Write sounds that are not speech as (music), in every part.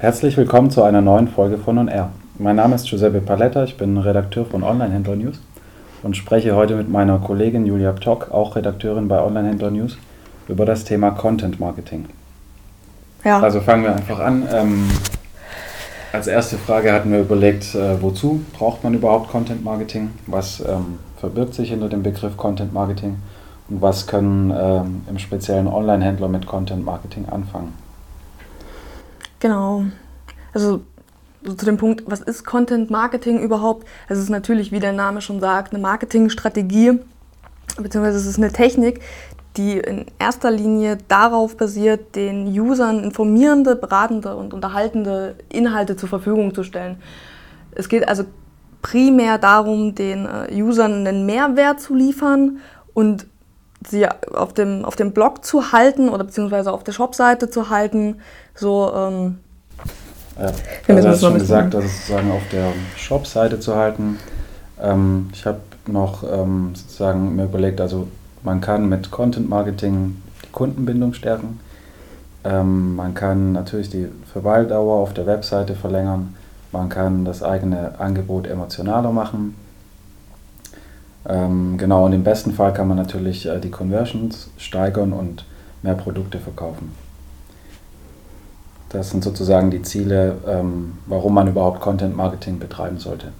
Herzlich willkommen zu einer neuen Folge von On Air. Mein Name ist Giuseppe Paletta, ich bin Redakteur von Online-Händler News und spreche heute mit meiner Kollegin Julia Ptock, auch Redakteurin bei Online-Händler News, über das Thema Content Marketing. Ja. Also fangen wir einfach an. Ähm, als erste Frage hatten wir überlegt, äh, wozu braucht man überhaupt Content Marketing? Was ähm, verbirgt sich hinter dem Begriff Content Marketing? Und was können ähm, im speziellen Online-Händler mit Content Marketing anfangen? Genau. Also zu dem Punkt, was ist Content Marketing überhaupt? Es ist natürlich, wie der Name schon sagt, eine Marketingstrategie, beziehungsweise es ist eine Technik, die in erster Linie darauf basiert, den Usern informierende, beratende und unterhaltende Inhalte zur Verfügung zu stellen. Es geht also primär darum, den äh, Usern einen Mehrwert zu liefern und sie auf dem, auf dem Blog zu halten oder beziehungsweise auf der Shopseite zu halten. So, ähm, ja, wir also hast schon gesagt, das sozusagen auf der Shopseite zu halten. Ähm, ich habe noch ähm, sozusagen mir überlegt, also man kann mit Content Marketing die Kundenbindung stärken. Ähm, man kann natürlich die Verweildauer auf der Webseite verlängern. Man kann das eigene Angebot emotionaler machen. Ähm, genau, und im besten Fall kann man natürlich äh, die Conversions steigern und mehr Produkte verkaufen. Das sind sozusagen die Ziele, ähm, warum man überhaupt Content Marketing betreiben sollte.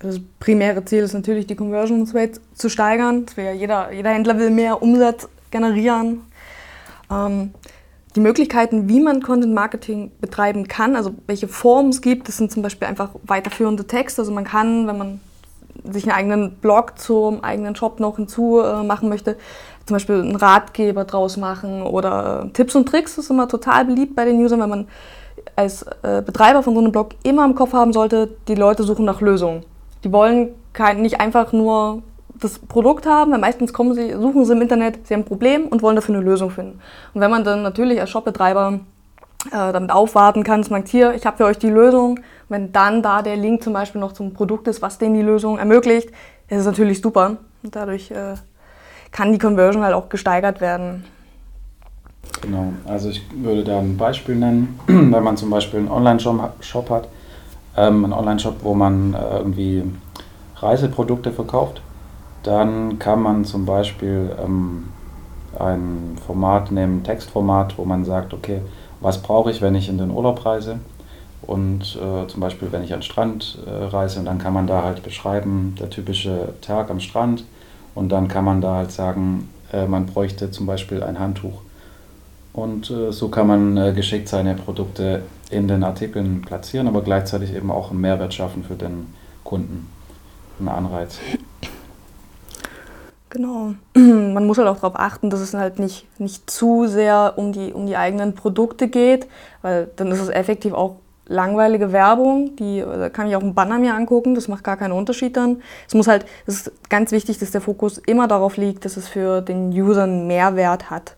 Das primäre Ziel ist natürlich, die Conversion Rate zu steigern. Jeder, jeder Händler will mehr Umsatz generieren. Ähm, die Möglichkeiten, wie man Content Marketing betreiben kann, also welche Formen es gibt, das sind zum Beispiel einfach weiterführende Texte. Also man kann, wenn man sich einen eigenen Blog zum eigenen Shop noch hinzu äh, machen möchte, zum Beispiel einen Ratgeber draus machen oder äh, Tipps und Tricks. Ist immer total beliebt bei den Usern, weil man als äh, Betreiber von so einem Blog immer im Kopf haben sollte, die Leute suchen nach Lösungen. Die wollen kein, nicht einfach nur das Produkt haben, weil meistens kommen sie, suchen sie im Internet, sie haben ein Problem und wollen dafür eine Lösung finden. Und wenn man dann natürlich als Shopbetreiber damit aufwarten kann, sagt hier, ich habe für euch die Lösung, wenn dann da der Link zum Beispiel noch zum Produkt ist, was denen die Lösung ermöglicht, ist es natürlich super. Und dadurch äh, kann die Conversion halt auch gesteigert werden. Genau, also ich würde da ein Beispiel nennen, (clears throat) wenn man zum Beispiel einen Online-Shop hat, ähm, einen Online-Shop, wo man äh, irgendwie Reiseprodukte verkauft, dann kann man zum Beispiel ähm, ein Format nehmen, Textformat, wo man sagt, okay, was brauche ich, wenn ich in den Urlaub reise? Und äh, zum Beispiel, wenn ich an den Strand äh, reise, und dann kann man da halt beschreiben, der typische Tag am Strand, und dann kann man da halt sagen, äh, man bräuchte zum Beispiel ein Handtuch. Und äh, so kann man äh, geschickt seine Produkte in den Artikeln platzieren, aber gleichzeitig eben auch einen Mehrwert schaffen für den Kunden. Einen Anreiz. Genau. (clears throat) Man muss halt auch darauf achten, dass es halt nicht, nicht zu sehr um die, um die eigenen Produkte geht, weil dann ist es effektiv auch langweilige Werbung, die da kann ich auch einen Banner mir angucken, das macht gar keinen Unterschied dann. Es muss halt, es ist ganz wichtig, dass der Fokus immer darauf liegt, dass es für den User einen Mehrwert hat.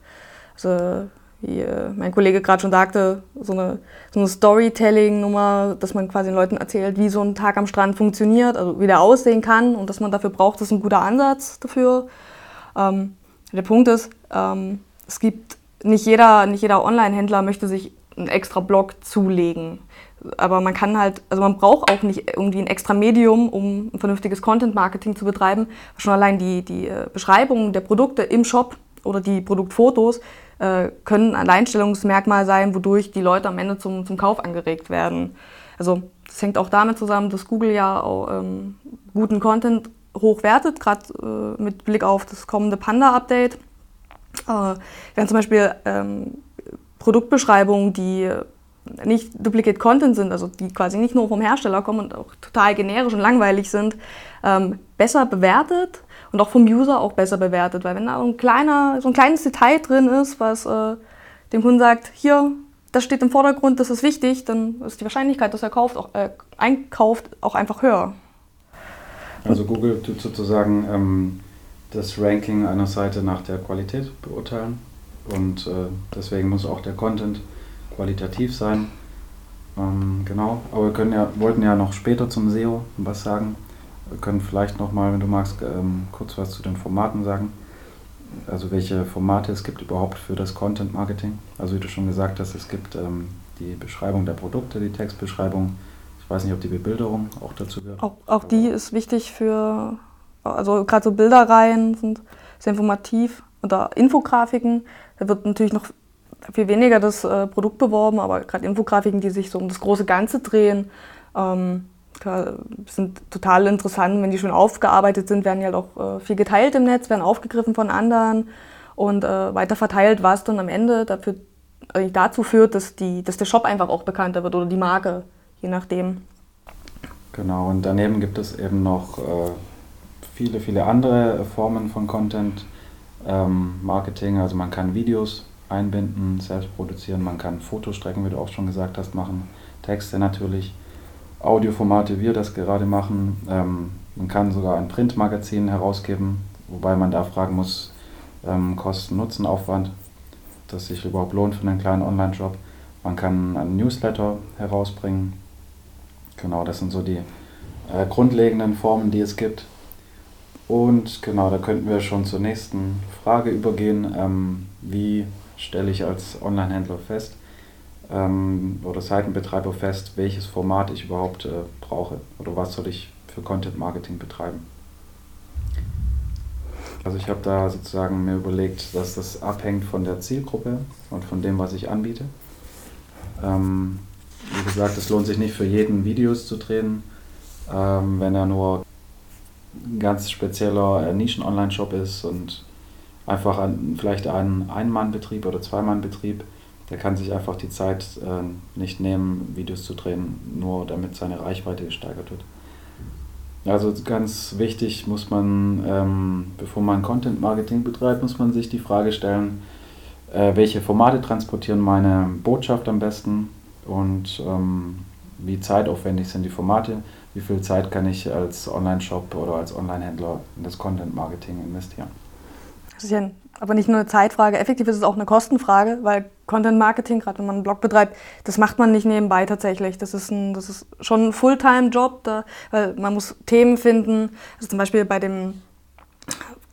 Also wie äh, mein Kollege gerade schon sagte, so eine, so eine Storytelling-Nummer, dass man quasi den Leuten erzählt, wie so ein Tag am Strand funktioniert, also wie der aussehen kann und dass man dafür braucht, das ist ein guter Ansatz dafür. Ähm, der Punkt ist, ähm, es gibt nicht jeder, nicht jeder Online-Händler möchte sich einen extra Blog zulegen. Aber man kann halt, also man braucht auch nicht irgendwie ein extra Medium, um ein vernünftiges Content-Marketing zu betreiben. Schon allein die, die äh, Beschreibung der Produkte im Shop oder die Produktfotos äh, können ein Alleinstellungsmerkmal sein, wodurch die Leute am Ende zum, zum Kauf angeregt werden. Also das hängt auch damit zusammen, dass Google ja auch ähm, guten Content hochwertet, gerade äh, mit Blick auf das kommende Panda-Update. Äh, während zum Beispiel ähm, Produktbeschreibungen, die nicht Duplicate Content sind, also die quasi nicht nur vom Hersteller kommen und auch total generisch und langweilig sind, ähm, besser bewertet und auch vom User auch besser bewertet. Weil wenn da ein kleiner, so ein kleines Detail drin ist, was äh, dem Kunden sagt, hier, das steht im Vordergrund, das ist wichtig, dann ist die Wahrscheinlichkeit, dass er kauft, auch, äh, einkauft, auch einfach höher. Also Google tut sozusagen ähm, das Ranking einer Seite nach der Qualität beurteilen und äh, deswegen muss auch der Content qualitativ sein. Ähm, genau, aber wir können ja, wollten ja noch später zum SEO was sagen. Wir können vielleicht nochmal, wenn du magst, ähm, kurz was zu den Formaten sagen. Also welche Formate es gibt überhaupt für das Content Marketing. Also wie du schon gesagt hast, es gibt ähm, die Beschreibung der Produkte, die Textbeschreibung. Ich weiß nicht, ob die Bebilderung auch dazu gehört. Auch, auch die ist wichtig für, also gerade so Bilderreihen sind sehr informativ oder Infografiken. Da wird natürlich noch viel weniger das äh, Produkt beworben, aber gerade Infografiken, die sich so um das große Ganze drehen, ähm, sind total interessant. Wenn die schon aufgearbeitet sind, werden die halt auch äh, viel geteilt im Netz, werden aufgegriffen von anderen und äh, weiter verteilt, was dann am Ende dafür, äh, dazu führt, dass, die, dass der Shop einfach auch bekannter wird oder die Marke, je nachdem. Genau, und daneben gibt es eben noch äh, viele, viele andere Formen von Content ähm, Marketing. Also man kann Videos einbinden, selbst produzieren, man kann Fotostrecken, wie du auch schon gesagt hast, machen, Texte natürlich, Audioformate, wie wir das gerade machen. Ähm, man kann sogar ein Printmagazin herausgeben, wobei man da fragen muss, ähm, Kosten-Nutzen-Aufwand, dass sich überhaupt lohnt für einen kleinen Online-Shop. Man kann einen Newsletter herausbringen. Genau, das sind so die äh, grundlegenden Formen, die es gibt. Und genau, da könnten wir schon zur nächsten Frage übergehen. Ähm, wie stelle ich als Online-Händler fest ähm, oder Seitenbetreiber fest, welches Format ich überhaupt äh, brauche oder was soll ich für Content-Marketing betreiben? Also ich habe da sozusagen mir überlegt, dass das abhängt von der Zielgruppe und von dem, was ich anbiete. Ähm, wie gesagt, es lohnt sich nicht für jeden Videos zu drehen, ähm, wenn er nur ein ganz spezieller äh, Nischen-Online-Shop ist und einfach ein, vielleicht ein Ein-Mann-Betrieb oder Zwei-Mann-Betrieb, der kann sich einfach die Zeit äh, nicht nehmen, Videos zu drehen, nur damit seine Reichweite gesteigert wird. Also ganz wichtig muss man, ähm, bevor man Content Marketing betreibt, muss man sich die Frage stellen, äh, welche Formate transportieren meine Botschaft am besten und ähm, wie zeitaufwendig sind die Formate, wie viel Zeit kann ich als Online-Shop oder als Online-Händler in das Content Marketing investieren. Das ist ja aber nicht nur eine Zeitfrage, effektiv ist es auch eine Kostenfrage, weil Content Marketing, gerade wenn man einen Blog betreibt, das macht man nicht nebenbei tatsächlich. Das ist, ein, das ist schon ein Fulltime-Job, weil man muss Themen finden. Also zum Beispiel bei dem,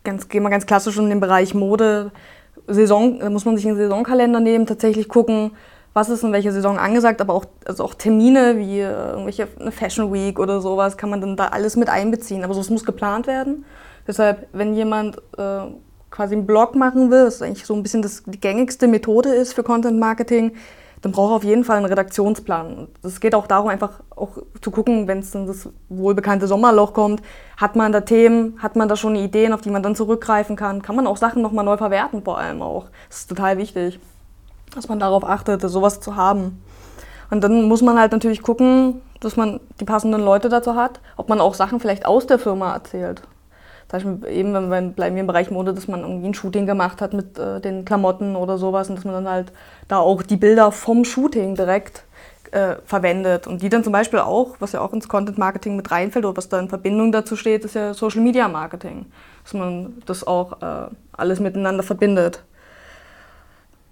ganz, gehen wir ganz klassisch in den Bereich Mode, Saison, da muss man sich einen Saisonkalender nehmen, tatsächlich gucken, was ist in welcher Saison angesagt, aber auch, also auch Termine wie äh, irgendwelche eine Fashion Week oder sowas kann man dann da alles mit einbeziehen. Aber sowas muss geplant werden. Deshalb, wenn jemand äh, quasi einen Blog machen will, was eigentlich so ein bisschen das, die gängigste Methode ist für Content Marketing, dann braucht er auf jeden Fall einen Redaktionsplan. Es geht auch darum, einfach auch zu gucken, wenn es dann das wohlbekannte Sommerloch kommt, hat man da Themen, hat man da schon Ideen, auf die man dann zurückgreifen kann, kann man auch Sachen nochmal neu verwerten vor allem auch. Das ist total wichtig, dass man darauf achtet, sowas zu haben. Und dann muss man halt natürlich gucken, dass man die passenden Leute dazu hat, ob man auch Sachen vielleicht aus der Firma erzählt. Zum Beispiel eben, wenn bleiben wir im Bereich Mode, dass man irgendwie ein Shooting gemacht hat mit äh, den Klamotten oder sowas und dass man dann halt da auch die Bilder vom Shooting direkt äh, verwendet und die dann zum Beispiel auch, was ja auch ins Content Marketing mit reinfällt oder was da in Verbindung dazu steht, ist ja Social Media Marketing, dass man das auch äh, alles miteinander verbindet.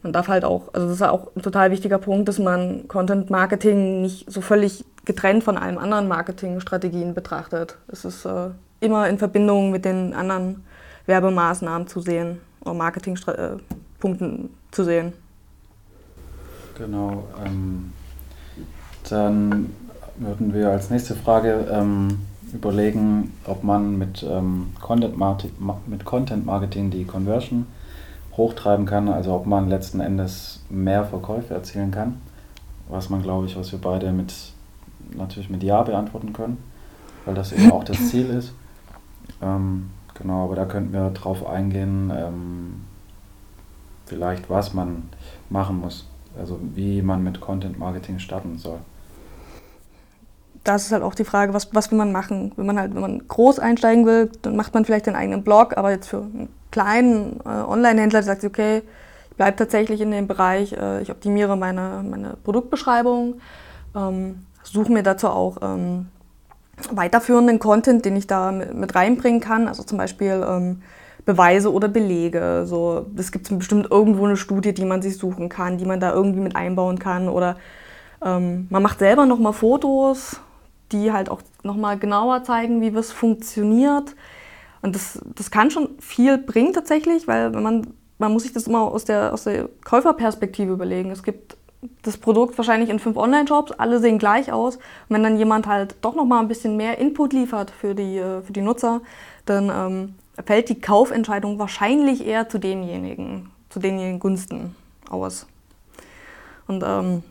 Man darf halt auch, also das ist auch ein total wichtiger Punkt, dass man Content Marketing nicht so völlig getrennt von allen anderen Marketingstrategien betrachtet. Es ist äh, immer in Verbindung mit den anderen Werbemaßnahmen zu sehen oder Marketingpunkten zu sehen. Genau. Ähm, dann würden wir als nächste Frage ähm, überlegen, ob man mit, ähm, Content mit Content Marketing die Conversion hochtreiben kann, also ob man letzten Endes mehr Verkäufe erzielen kann, was man glaube ich, was wir beide mit natürlich mit Ja beantworten können, weil das eben auch das Ziel ist. Ähm, genau, aber da könnten wir drauf eingehen, ähm, vielleicht was man machen muss, also wie man mit Content Marketing starten soll. Das ist halt auch die Frage, was, was will man machen? Wenn man halt, wenn man groß einsteigen will, dann macht man vielleicht den eigenen Blog, aber jetzt für einen kleinen äh, Online-Händler sagt sich, okay, ich bleibe tatsächlich in dem Bereich, äh, ich optimiere meine, meine Produktbeschreibung, ähm, suche mir dazu auch ähm, weiterführenden Content, den ich da mit reinbringen kann. Also zum Beispiel ähm, Beweise oder Belege. So, es gibt bestimmt irgendwo eine Studie, die man sich suchen kann, die man da irgendwie mit einbauen kann. Oder ähm, man macht selber nochmal Fotos, die halt auch nochmal genauer zeigen, wie was funktioniert. Und das, das kann schon viel bringen tatsächlich, weil man, man muss sich das immer aus der, aus der Käuferperspektive überlegen. Es gibt das Produkt wahrscheinlich in fünf Online-Shops, alle sehen gleich aus. Und wenn dann jemand halt doch nochmal ein bisschen mehr Input liefert für die, äh, für die Nutzer, dann ähm, fällt die Kaufentscheidung wahrscheinlich eher zu demjenigen, zu denjenigen Gunsten aus. Und ähm,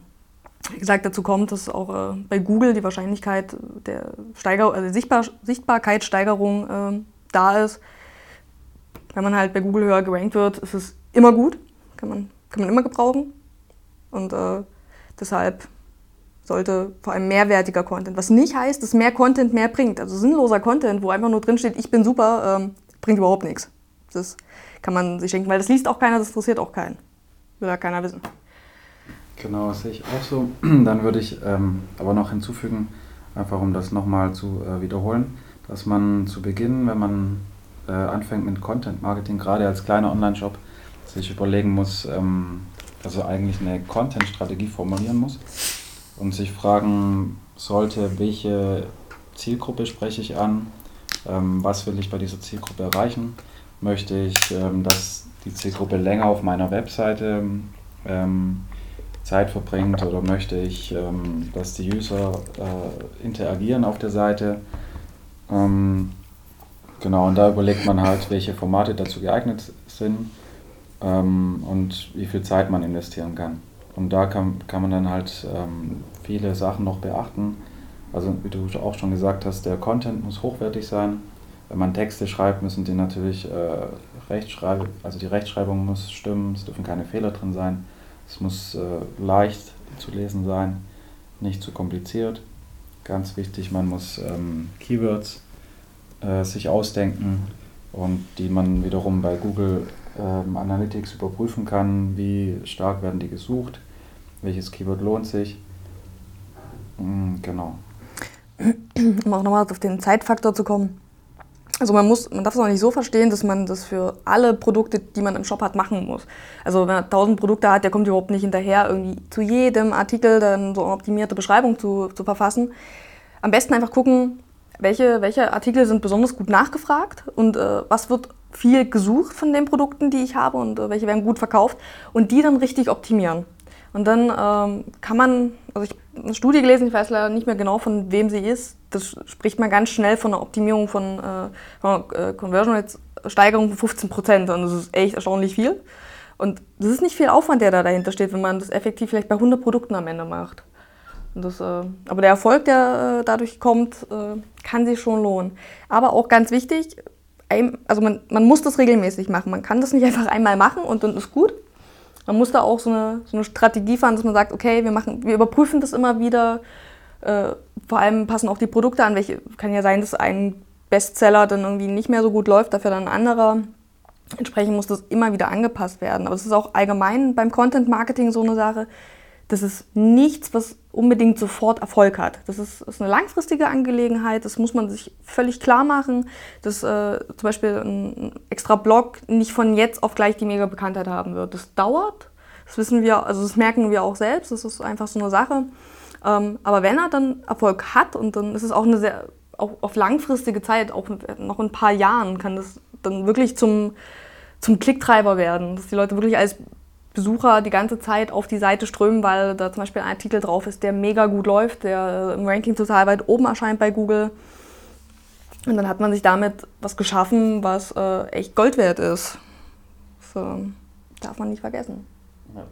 wie gesagt, dazu kommt, dass auch äh, bei Google die Wahrscheinlichkeit der Steiger also Sichtbar Sichtbarkeitssteigerung äh, da ist. Wenn man halt bei Google höher gerankt wird, ist es immer gut, kann man, kann man immer gebrauchen. Und äh, deshalb sollte vor allem mehrwertiger Content, was nicht heißt, dass mehr Content mehr bringt. Also sinnloser Content, wo einfach nur drin steht, ich bin super, ähm, bringt überhaupt nichts. Das kann man sich schenken, weil das liest auch keiner, das interessiert auch keinen. Will ja keiner wissen. Genau, das sehe ich auch so. (clears throat) Dann würde ich ähm, aber noch hinzufügen, einfach um das nochmal zu äh, wiederholen, dass man zu Beginn, wenn man äh, anfängt mit Content Marketing, gerade als kleiner Online-Shop, sich überlegen muss, ähm, also eigentlich eine Content-Strategie formulieren muss und sich fragen sollte, welche Zielgruppe spreche ich an, ähm, was will ich bei dieser Zielgruppe erreichen, möchte ich, ähm, dass die Zielgruppe länger auf meiner Webseite ähm, Zeit verbringt oder möchte ich, ähm, dass die User äh, interagieren auf der Seite. Ähm, genau, und da überlegt man halt, welche Formate dazu geeignet sind ähm, und wie viel Zeit man investieren kann. Und da kann, kann man dann halt ähm, viele Sachen noch beachten. Also wie du auch schon gesagt hast, der Content muss hochwertig sein. Wenn man Texte schreibt, müssen die natürlich äh, Rechtschreib also die Rechtschreibung muss stimmen, es dürfen keine Fehler drin sein. Es muss äh, leicht zu lesen sein, nicht zu kompliziert. Ganz wichtig, man muss ähm, Keywords äh, sich ausdenken und die man wiederum bei Google ähm, Analytics überprüfen kann, wie stark werden die gesucht, welches Keyword lohnt sich. Mhm, genau. Um auch nochmal auf den Zeitfaktor zu kommen. Also man muss, man darf es auch nicht so verstehen, dass man das für alle Produkte, die man im Shop hat, machen muss. Also wenn man 1000 Produkte hat, der kommt überhaupt nicht hinterher, irgendwie zu jedem Artikel dann so eine optimierte Beschreibung zu, zu verfassen. Am besten einfach gucken, welche, welche Artikel sind besonders gut nachgefragt und äh, was wird viel gesucht von den Produkten, die ich habe und äh, welche werden gut verkauft und die dann richtig optimieren. Und dann ähm, kann man, also ich habe eine Studie gelesen, ich weiß leider nicht mehr genau, von wem sie ist. Das spricht man ganz schnell von einer Optimierung von, äh, von äh, Conversion Rates Steigerung von 15 Prozent. Und das ist echt erstaunlich viel. Und das ist nicht viel Aufwand, der da dahinter steht, wenn man das effektiv vielleicht bei 100 Produkten am Ende macht. Das, äh, aber der Erfolg, der äh, dadurch kommt, äh, kann sich schon lohnen. Aber auch ganz wichtig, ein, also man, man muss das regelmäßig machen. Man kann das nicht einfach einmal machen und dann ist gut. Man muss da auch so eine, so eine Strategie fahren, dass man sagt, okay, wir, machen, wir überprüfen das immer wieder. Äh, vor allem passen auch die Produkte an. Welche, kann ja sein, dass ein Bestseller dann irgendwie nicht mehr so gut läuft, dafür dann ein anderer. Entsprechend muss das immer wieder angepasst werden. Aber es ist auch allgemein beim Content Marketing so eine Sache das ist nichts, was unbedingt sofort Erfolg hat. Das ist, ist eine langfristige Angelegenheit, das muss man sich völlig klar machen, dass äh, zum Beispiel ein extra Blog nicht von jetzt auf gleich die mega Bekanntheit haben wird. Das dauert, das wissen wir, also das merken wir auch selbst, das ist einfach so eine Sache. Ähm, aber wenn er dann Erfolg hat und dann ist es auch eine sehr, auch auf langfristige Zeit, auch noch in ein paar Jahren, kann das dann wirklich zum, zum Klicktreiber werden, dass die Leute wirklich als Besucher die ganze Zeit auf die Seite strömen, weil da zum Beispiel ein Artikel drauf ist, der mega gut läuft, der im Ranking total weit oben erscheint bei Google. Und dann hat man sich damit was geschaffen, was äh, echt Gold wert ist. Das äh, darf man nicht vergessen. Ja.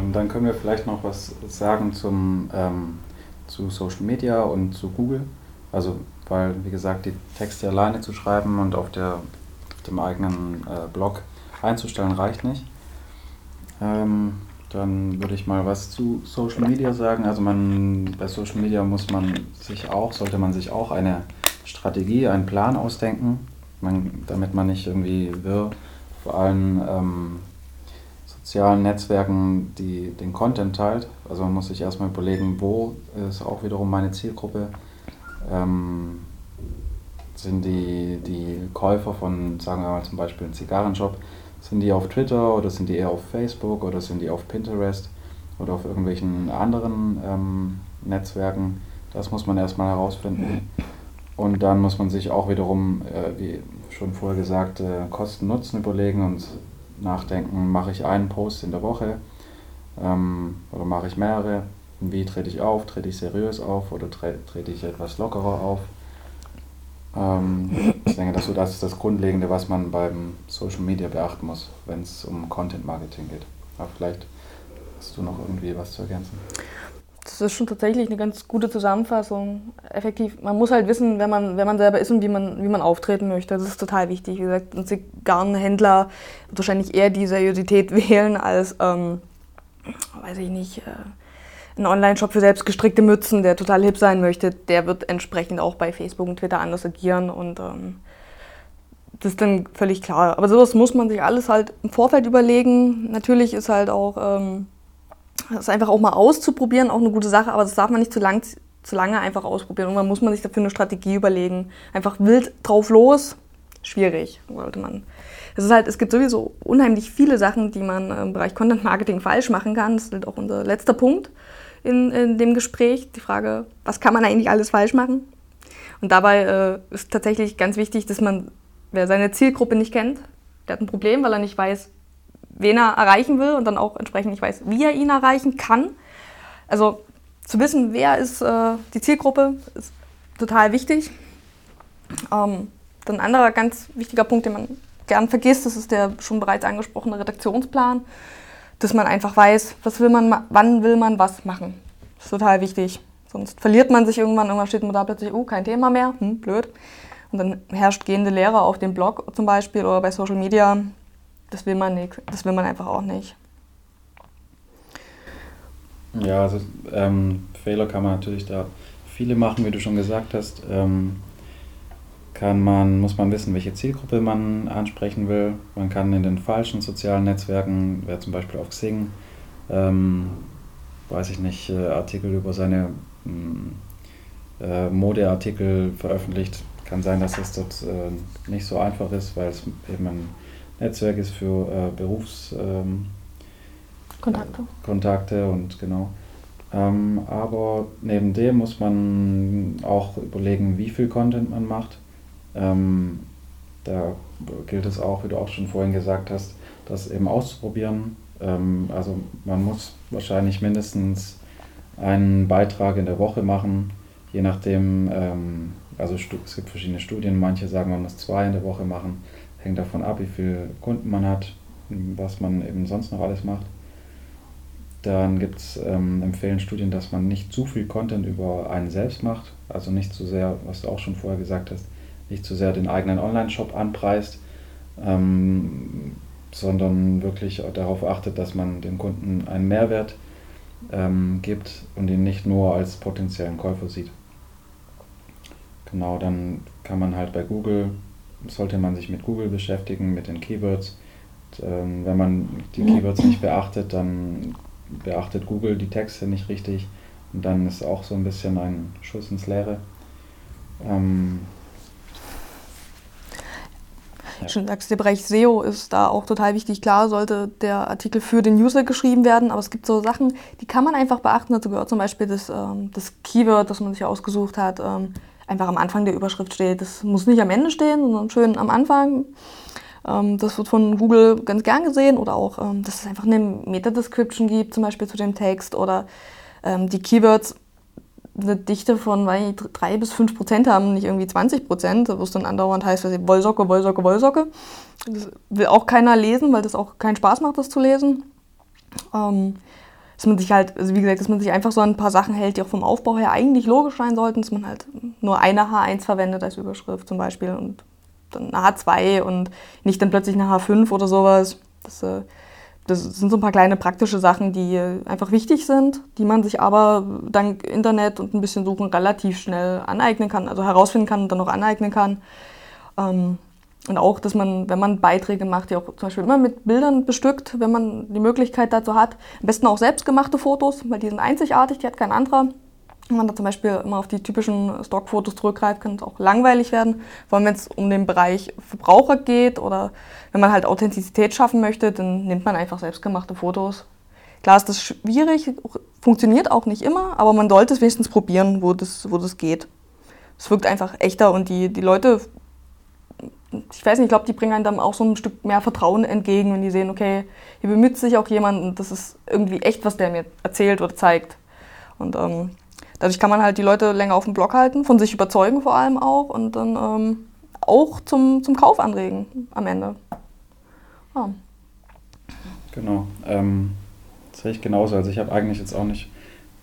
Ähm, dann können wir vielleicht noch was sagen zum, ähm, zu Social Media und zu Google. Also, weil, wie gesagt, die Texte alleine zu schreiben und auf, der, auf dem eigenen äh, Blog einzustellen reicht nicht. Ähm, dann würde ich mal was zu Social Media sagen. Also man, bei Social Media muss man sich auch, sollte man sich auch eine Strategie, einen Plan ausdenken, man, damit man nicht irgendwie wirr vor allen ähm, sozialen Netzwerken die, den Content teilt. Also man muss sich erstmal überlegen, wo ist auch wiederum meine Zielgruppe. Ähm, sind die, die Käufer von, sagen wir mal zum Beispiel, einem Zigarrenshop, sind die auf Twitter oder sind die eher auf Facebook oder sind die auf Pinterest oder auf irgendwelchen anderen ähm, Netzwerken? Das muss man erstmal herausfinden. Und dann muss man sich auch wiederum, äh, wie schon vorher gesagt, äh, Kosten-Nutzen überlegen und nachdenken, mache ich einen Post in der Woche Ähm, oder mache ich mehrere? Wie trete ich auf? Trete ich seriös auf oder trete ich etwas lockerer auf? Ähm, ich denke, das, das ist das Grundlegende, was man beim Social Media beachten muss, wenn es um Content Marketing geht. Aber vielleicht hast du noch irgendwie was zu ergänzen. Das ist schon tatsächlich eine ganz gute Zusammenfassung. Effektiv, man muss halt wissen, wer man, wer man selber ist und wie man, wie man auftreten möchte. Das ist total wichtig. Wie gesagt, ein Zigarrenhändler wird wahrscheinlich eher die Seriosität (laughs) wählen als, ähm, weiß ich nicht, äh, ein Online-Shop für selbstgestrickte Mützen, der total hip sein möchte, der wird entsprechend auch bei Facebook und Twitter anders agieren und ähm, das ist dann völlig klar. Aber sowas muss man sich alles halt im Vorfeld überlegen. Natürlich ist halt auch, ähm, das einfach auch mal auszuprobieren, auch eine gute Sache, aber das darf man nicht zu, lang, zu lange einfach ausprobieren. Und man muss man sich dafür eine Strategie überlegen. Einfach wild drauf los, schwierig, sollte man. Es ist halt, es gibt sowieso unheimlich viele Sachen, die man im Bereich Content Marketing falsch machen kann. Das ist halt auch unser letzter Punkt in, in dem Gespräch, die Frage, was kann man eigentlich alles falsch machen? Und dabei äh, ist tatsächlich ganz wichtig, dass man, wer seine Zielgruppe nicht kennt, der hat ein Problem, weil er nicht weiß, wen er erreichen will und dann auch entsprechend nicht weiß, wie er ihn erreichen kann. Also zu wissen, wer ist äh, die Zielgruppe, ist total wichtig. Ähm, dann ein anderer ganz wichtiger Punkt, den man gern vergisst, das ist der schon bereits angesprochene Redaktionsplan dass man einfach weiß, was will man, wann will man was machen. Das ist total wichtig. Sonst verliert man sich irgendwann, irgendwann steht man da plötzlich, oh, kein Thema mehr, hm, blöd. Und dann herrscht gehende Lehre auf dem Blog zum Beispiel oder bei Social Media. Das will man nicht. Das will man einfach auch nicht. Ja, also ähm, Fehler kann man natürlich da viele machen, wie du schon gesagt hast. Ähm, kann man, muss man wissen, welche Zielgruppe man ansprechen will. Man kann in den falschen sozialen Netzwerken, wer zum Beispiel auf Xing, ähm, weiß ich nicht, äh, Artikel über seine hm, äh, Modeartikel veröffentlicht. Kann sein, dass es dort äh, nicht so einfach ist, weil es eben ein Netzwerk ist für äh, Berufskontakte. Ähm, Kontakte und genau. Ähm, aber neben dem muss man auch überlegen, wie viel Content man macht. Ähm, da gilt es auch, wie du auch schon vorhin gesagt hast, das eben auszuprobieren. Ähm, also man muss wahrscheinlich mindestens einen Beitrag in der Woche machen, je nachdem, ähm, also es gibt verschiedene Studien, manche sagen, man muss zwei in der Woche machen, hängt davon ab, wie viele Kunden man hat, was man eben sonst noch alles macht. Dann gibt es ähm, empfehlen Studien, dass man nicht zu viel Content über einen selbst macht, also nicht zu sehr, was du auch schon vorher gesagt hast, nicht zu sehr den eigenen Online-Shop anpreist, ähm, sondern wirklich darauf achtet, dass man dem Kunden einen Mehrwert ähm, gibt und ihn nicht nur als potenziellen Käufer sieht. Genau, dann kann man halt bei Google, sollte man sich mit Google beschäftigen, mit den Keywords. Ähm, wenn man die Keywords nicht beachtet, dann beachtet Google die Texte nicht richtig und dann ist auch so ein bisschen ein Schuss ins Leere. Ähm, ja. Schon sagst, der Bereich SEO ist da auch total wichtig. Klar sollte der Artikel für den User geschrieben werden, aber es gibt so Sachen, die kann man einfach beachten. Dazu gehört zum Beispiel das, ähm, das Keyword, das man sich ausgesucht hat, ähm, einfach am Anfang der Überschrift steht. Das muss nicht am Ende stehen, sondern schön am Anfang. Ähm, das wird von Google ganz gern gesehen oder auch, ähm, dass es einfach eine Meta-Description gibt, zum Beispiel zu dem Text oder ähm, die Keywords eine Dichte von weil ich, 3 bis 5 Prozent haben, nicht irgendwie 20 Prozent, wo es dann andauernd heißt, ich, Wollsocke, Wollsocke, Wollsocke. Das will auch keiner lesen, weil das auch keinen Spaß macht, das zu lesen. Ähm, dass man sich halt, also wie gesagt, dass man sich einfach so ein paar Sachen hält, die auch vom Aufbau her eigentlich logisch sein sollten, dass man halt nur eine H1 verwendet als Überschrift zum Beispiel und dann eine H2 und nicht dann plötzlich eine H5 oder sowas. Das, äh, das sind so ein paar kleine praktische Sachen, die einfach wichtig sind, die man sich aber dank Internet und ein bisschen Suchen relativ schnell aneignen kann, also herausfinden kann und dann auch aneignen kann. Ähm, und auch, dass man, wenn man Beiträge macht, die auch zum Beispiel immer mit Bildern bestückt, wenn man die Möglichkeit dazu hat, am besten auch selbstgemachte Fotos, weil die sind einzigartig, die hat kein anderer. Wenn man da zum Beispiel immer auf die typischen Stockfotos zurückgreift, kann es auch langweilig werden. Vor allem, wenn es um den Bereich Verbraucher geht oder wenn man halt Authentizität schaffen möchte, dann nimmt man einfach selbstgemachte Fotos. Klar ist das schwierig, funktioniert auch nicht immer, aber man sollte es wenigstens probieren, wo das, wo das geht. Es wirkt einfach echter und die, die Leute ich weiß nicht, ich glaube, die bringen einem dann auch so ein Stück mehr Vertrauen entgegen, wenn die sehen, okay, hier bemüht sich auch jemand und das ist irgendwie echt, was der mir erzählt oder zeigt. Und ähm, dadurch kann man halt die Leute länger auf dem Blog halten, von sich überzeugen vor allem auch und dann ähm, auch zum, zum Kauf anregen am Ende. Ja. Genau. Ähm, das sehe ich genauso. Also ich habe eigentlich jetzt auch nicht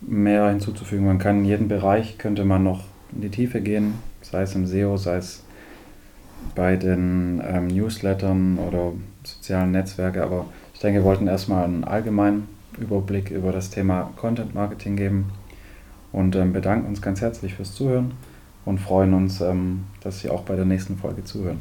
mehr hinzuzufügen. Man kann in jedem Bereich könnte man noch in die Tiefe gehen, sei es im SEO, sei es bei den ähm, Newslettern oder sozialen Netzwerke. Aber ich denke, wir wollten erstmal einen allgemeinen Überblick über das Thema Content Marketing geben und ähm, bedanken uns ganz herzlich fürs Zuhören und freuen uns, ähm, dass Sie auch bei der nächsten Folge zuhören.